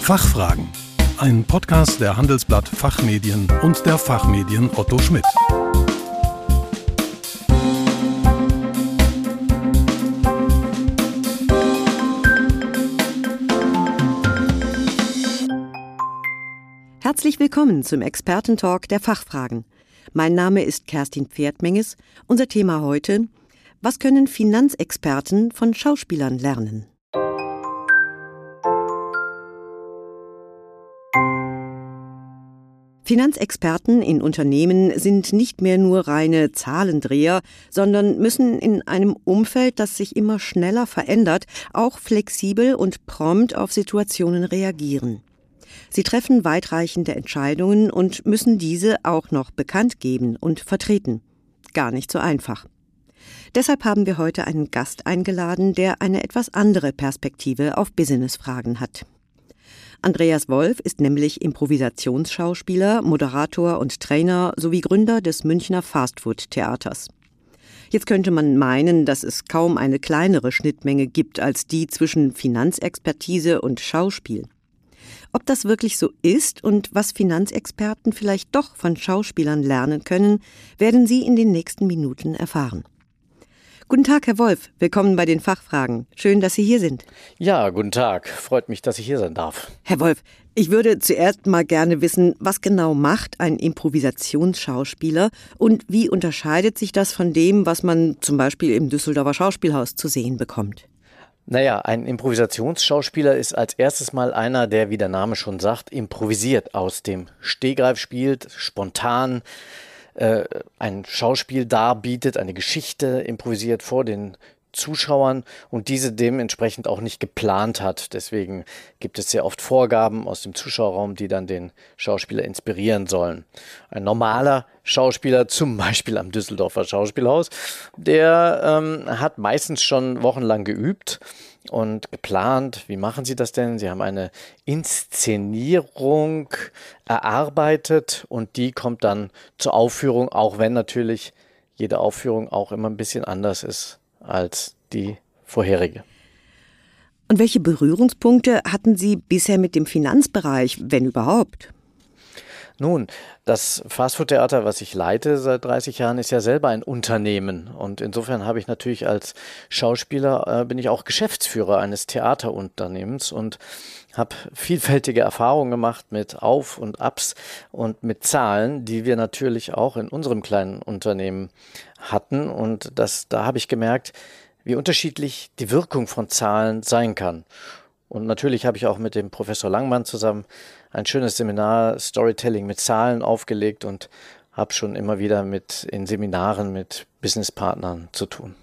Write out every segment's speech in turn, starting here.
Fachfragen. Ein Podcast der Handelsblatt Fachmedien und der Fachmedien Otto Schmidt. Herzlich willkommen zum Expertentalk der Fachfragen. Mein Name ist Kerstin Pferdmenges. Unser Thema heute: Was können Finanzexperten von Schauspielern lernen? Finanzexperten in Unternehmen sind nicht mehr nur reine Zahlendreher, sondern müssen in einem Umfeld, das sich immer schneller verändert, auch flexibel und prompt auf Situationen reagieren. Sie treffen weitreichende Entscheidungen und müssen diese auch noch bekannt geben und vertreten. Gar nicht so einfach. Deshalb haben wir heute einen Gast eingeladen, der eine etwas andere Perspektive auf Businessfragen hat. Andreas Wolf ist nämlich Improvisationsschauspieler, Moderator und Trainer sowie Gründer des Münchner Fastfood-Theaters. Jetzt könnte man meinen, dass es kaum eine kleinere Schnittmenge gibt als die zwischen Finanzexpertise und Schauspiel. Ob das wirklich so ist und was Finanzexperten vielleicht doch von Schauspielern lernen können, werden Sie in den nächsten Minuten erfahren. Guten Tag, Herr Wolf. Willkommen bei den Fachfragen. Schön, dass Sie hier sind. Ja, guten Tag. Freut mich, dass ich hier sein darf. Herr Wolf, ich würde zuerst mal gerne wissen, was genau macht ein Improvisationsschauspieler und wie unterscheidet sich das von dem, was man zum Beispiel im Düsseldorfer Schauspielhaus zu sehen bekommt? Naja, ein Improvisationsschauspieler ist als erstes mal einer, der, wie der Name schon sagt, improvisiert aus dem Stehgreif spielt, spontan, äh, ein Schauspiel darbietet, eine Geschichte improvisiert vor den Zuschauern und diese dementsprechend auch nicht geplant hat. Deswegen gibt es sehr oft Vorgaben aus dem Zuschauerraum, die dann den Schauspieler inspirieren sollen. Ein normaler Schauspieler, zum Beispiel am Düsseldorfer Schauspielhaus, der ähm, hat meistens schon wochenlang geübt und geplant. Wie machen Sie das denn? Sie haben eine Inszenierung erarbeitet und die kommt dann zur Aufführung, auch wenn natürlich jede Aufführung auch immer ein bisschen anders ist als die vorherige. Und welche Berührungspunkte hatten Sie bisher mit dem Finanzbereich, wenn überhaupt? Nun, das Fastfood-Theater, was ich leite seit 30 Jahren, ist ja selber ein Unternehmen. Und insofern habe ich natürlich als Schauspieler, äh, bin ich auch Geschäftsführer eines Theaterunternehmens und habe vielfältige Erfahrungen gemacht mit Auf und Abs und mit Zahlen, die wir natürlich auch in unserem kleinen Unternehmen hatten. Und das, da habe ich gemerkt, wie unterschiedlich die Wirkung von Zahlen sein kann. Und natürlich habe ich auch mit dem Professor Langmann zusammen ein schönes Seminar Storytelling mit Zahlen aufgelegt und habe schon immer wieder mit in Seminaren mit Businesspartnern zu tun.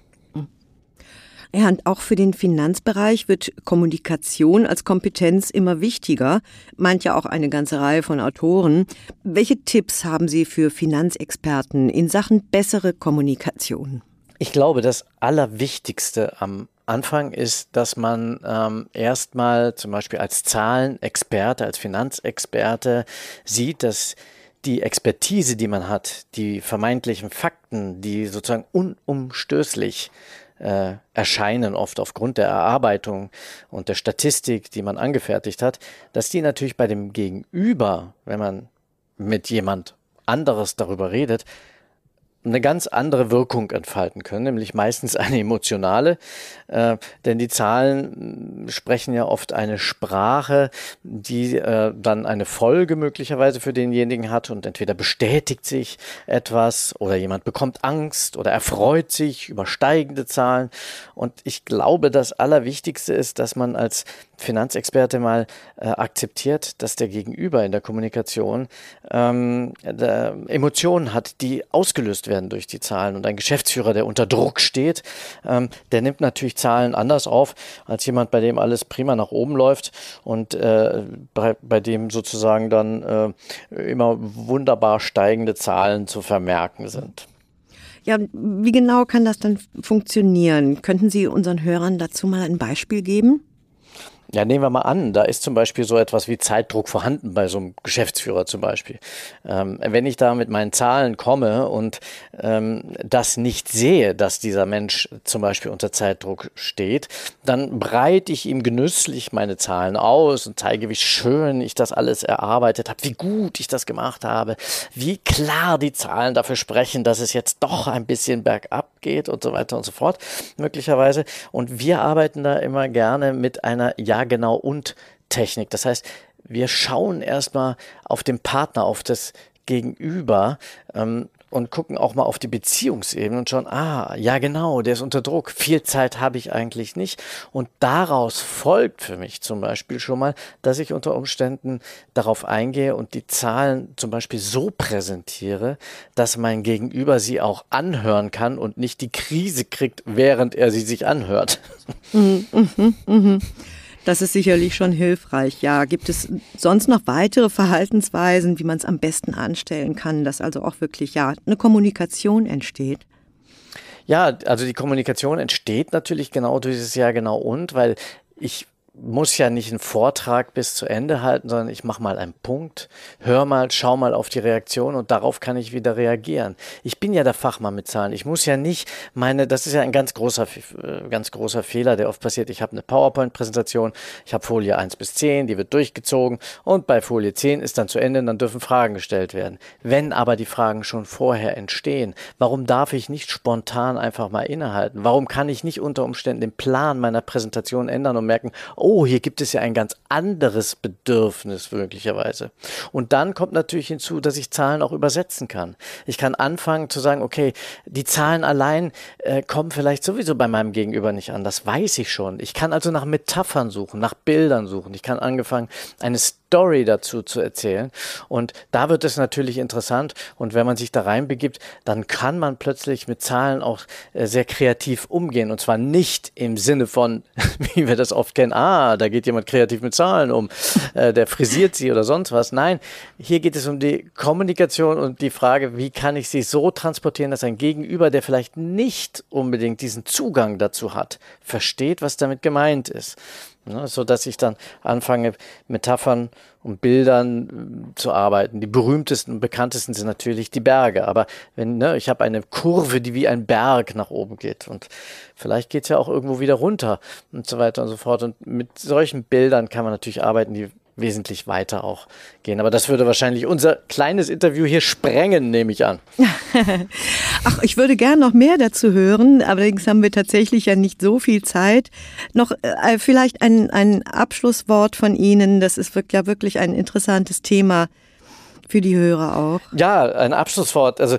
Ja, und auch für den Finanzbereich wird Kommunikation als Kompetenz immer wichtiger, meint ja auch eine ganze Reihe von Autoren. Welche Tipps haben Sie für Finanzexperten in Sachen bessere Kommunikation? Ich glaube, das Allerwichtigste am Anfang ist, dass man ähm, erstmal zum Beispiel als Zahlenexperte, als Finanzexperte sieht, dass die Expertise, die man hat, die vermeintlichen Fakten, die sozusagen unumstößlich äh, erscheinen, oft aufgrund der Erarbeitung und der Statistik, die man angefertigt hat, dass die natürlich bei dem Gegenüber, wenn man mit jemand anderes darüber redet, eine ganz andere Wirkung entfalten können, nämlich meistens eine emotionale, äh, denn die Zahlen sprechen ja oft eine Sprache, die äh, dann eine Folge möglicherweise für denjenigen hat und entweder bestätigt sich etwas oder jemand bekommt Angst oder erfreut sich über steigende Zahlen. Und ich glaube, das Allerwichtigste ist, dass man als Finanzexperte mal äh, akzeptiert, dass der Gegenüber in der Kommunikation ähm, Emotionen hat, die ausgelöst werden durch die Zahlen. Und ein Geschäftsführer, der unter Druck steht, ähm, der nimmt natürlich Zahlen anders auf als jemand, bei dem alles prima nach oben läuft und äh, bei, bei, dem sozusagen dann äh, immer wunderbar steigende Zahlen zu vermerken sind. Ja, wie genau kann das dann funktionieren? Könnten Sie unseren Hörern dazu mal ein Beispiel geben? Ja, nehmen wir mal an, da ist zum Beispiel so etwas wie Zeitdruck vorhanden bei so einem Geschäftsführer zum Beispiel. Ähm, wenn ich da mit meinen Zahlen komme und ähm, das nicht sehe, dass dieser Mensch zum Beispiel unter Zeitdruck steht, dann breite ich ihm genüsslich meine Zahlen aus und zeige, wie schön ich das alles erarbeitet habe, wie gut ich das gemacht habe, wie klar die Zahlen dafür sprechen, dass es jetzt doch ein bisschen bergab geht und so weiter und so fort, möglicherweise. Und wir arbeiten da immer gerne mit einer Ja genau und Technik. Das heißt, wir schauen erstmal auf den Partner, auf das Gegenüber ähm, und gucken auch mal auf die Beziehungsebene und schauen, ah, ja genau, der ist unter Druck. Viel Zeit habe ich eigentlich nicht. Und daraus folgt für mich zum Beispiel schon mal, dass ich unter Umständen darauf eingehe und die Zahlen zum Beispiel so präsentiere, dass mein Gegenüber sie auch anhören kann und nicht die Krise kriegt, während er sie sich anhört. Mhm, mh, mh. Das ist sicherlich schon hilfreich. Ja, gibt es sonst noch weitere Verhaltensweisen, wie man es am besten anstellen kann, dass also auch wirklich ja eine Kommunikation entsteht? Ja, also die Kommunikation entsteht natürlich genau durch dieses Ja genau und, weil ich muss ja nicht einen Vortrag bis zu Ende halten, sondern ich mache mal einen Punkt, hör mal, schau mal auf die Reaktion und darauf kann ich wieder reagieren. Ich bin ja der Fachmann mit Zahlen. Ich muss ja nicht meine, das ist ja ein ganz großer, äh, ganz großer Fehler, der oft passiert. Ich habe eine PowerPoint-Präsentation, ich habe Folie 1 bis 10, die wird durchgezogen und bei Folie 10 ist dann zu Ende und dann dürfen Fragen gestellt werden. Wenn aber die Fragen schon vorher entstehen, warum darf ich nicht spontan einfach mal innehalten? Warum kann ich nicht unter Umständen den Plan meiner Präsentation ändern und merken, oh, hier gibt es ja ein ganz anderes Bedürfnis möglicherweise. Und dann kommt natürlich hinzu, dass ich Zahlen auch übersetzen kann. Ich kann anfangen zu sagen, okay, die Zahlen allein äh, kommen vielleicht sowieso bei meinem Gegenüber nicht an. Das weiß ich schon. Ich kann also nach Metaphern suchen, nach Bildern suchen. Ich kann angefangen, eine Story dazu zu erzählen. Und da wird es natürlich interessant. Und wenn man sich da reinbegibt, dann kann man plötzlich mit Zahlen auch äh, sehr kreativ umgehen. Und zwar nicht im Sinne von, wie wir das oft kennen, ah, da geht jemand kreativ mit Zahlen um, äh, der frisiert sie oder sonst was. Nein, hier geht es um die Kommunikation und die Frage, wie kann ich sie so transportieren, dass ein Gegenüber, der vielleicht nicht unbedingt diesen Zugang dazu hat, versteht, was damit gemeint ist. Ne, so dass ich dann anfange, Metaphern und Bildern äh, zu arbeiten. Die berühmtesten und bekanntesten sind natürlich die Berge. Aber wenn, ne, ich habe eine Kurve, die wie ein Berg nach oben geht. Und vielleicht geht es ja auch irgendwo wieder runter und so weiter und so fort. Und mit solchen Bildern kann man natürlich arbeiten, die wesentlich weiter auch gehen. Aber das würde wahrscheinlich unser kleines Interview hier sprengen, nehme ich an. Ach, ich würde gern noch mehr dazu hören. Allerdings haben wir tatsächlich ja nicht so viel Zeit. Noch äh, vielleicht ein, ein Abschlusswort von Ihnen. Das ist ja wirklich ein interessantes Thema für die Hörer auch. Ja, ein Abschlusswort. Also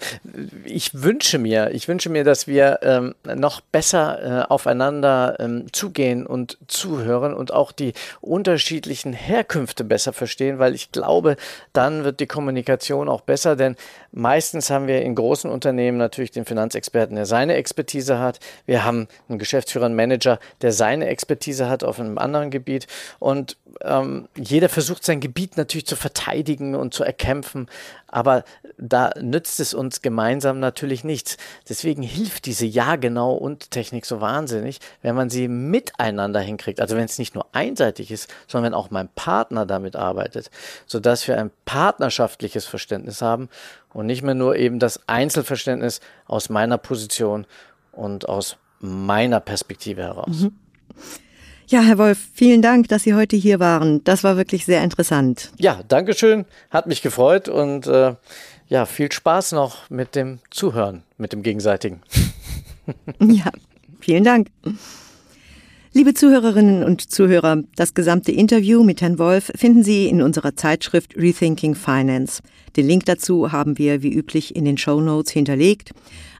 ich wünsche mir, ich wünsche mir, dass wir ähm, noch besser äh, aufeinander ähm, zugehen und zuhören und auch die unterschiedlichen Herkünfte besser verstehen, weil ich glaube, dann wird die Kommunikation auch besser, denn meistens haben wir in großen Unternehmen natürlich den Finanzexperten, der seine Expertise hat. Wir haben einen Geschäftsführer, einen Manager, der seine Expertise hat auf einem anderen Gebiet und ähm, jeder versucht sein Gebiet natürlich zu verteidigen und zu erkämpfen, aber da nützt es uns gemeinsam natürlich nichts. Deswegen hilft diese Ja genau und Technik so wahnsinnig, wenn man sie miteinander hinkriegt. Also wenn es nicht nur einseitig ist, sondern wenn auch mein Partner damit arbeitet, sodass wir ein partnerschaftliches Verständnis haben und nicht mehr nur eben das Einzelverständnis aus meiner Position und aus meiner Perspektive heraus. Mhm. Ja, Herr Wolf, vielen Dank, dass Sie heute hier waren. Das war wirklich sehr interessant. Ja, danke schön. Hat mich gefreut und äh, ja, viel Spaß noch mit dem Zuhören, mit dem Gegenseitigen. ja, vielen Dank. Liebe Zuhörerinnen und Zuhörer, das gesamte Interview mit Herrn Wolf finden Sie in unserer Zeitschrift Rethinking Finance. Den Link dazu haben wir wie üblich in den Show Notes hinterlegt.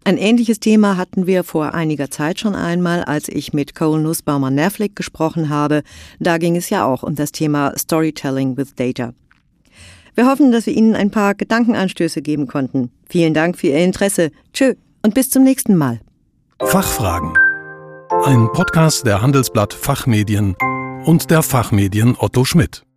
Ein ähnliches Thema hatten wir vor einiger Zeit schon einmal, als ich mit Cole Nussbaumer-Nerflick gesprochen habe. Da ging es ja auch um das Thema Storytelling with Data. Wir hoffen, dass wir Ihnen ein paar Gedankenanstöße geben konnten. Vielen Dank für Ihr Interesse. Tschö und bis zum nächsten Mal. Fachfragen. Ein Podcast der Handelsblatt Fachmedien und der Fachmedien Otto Schmidt.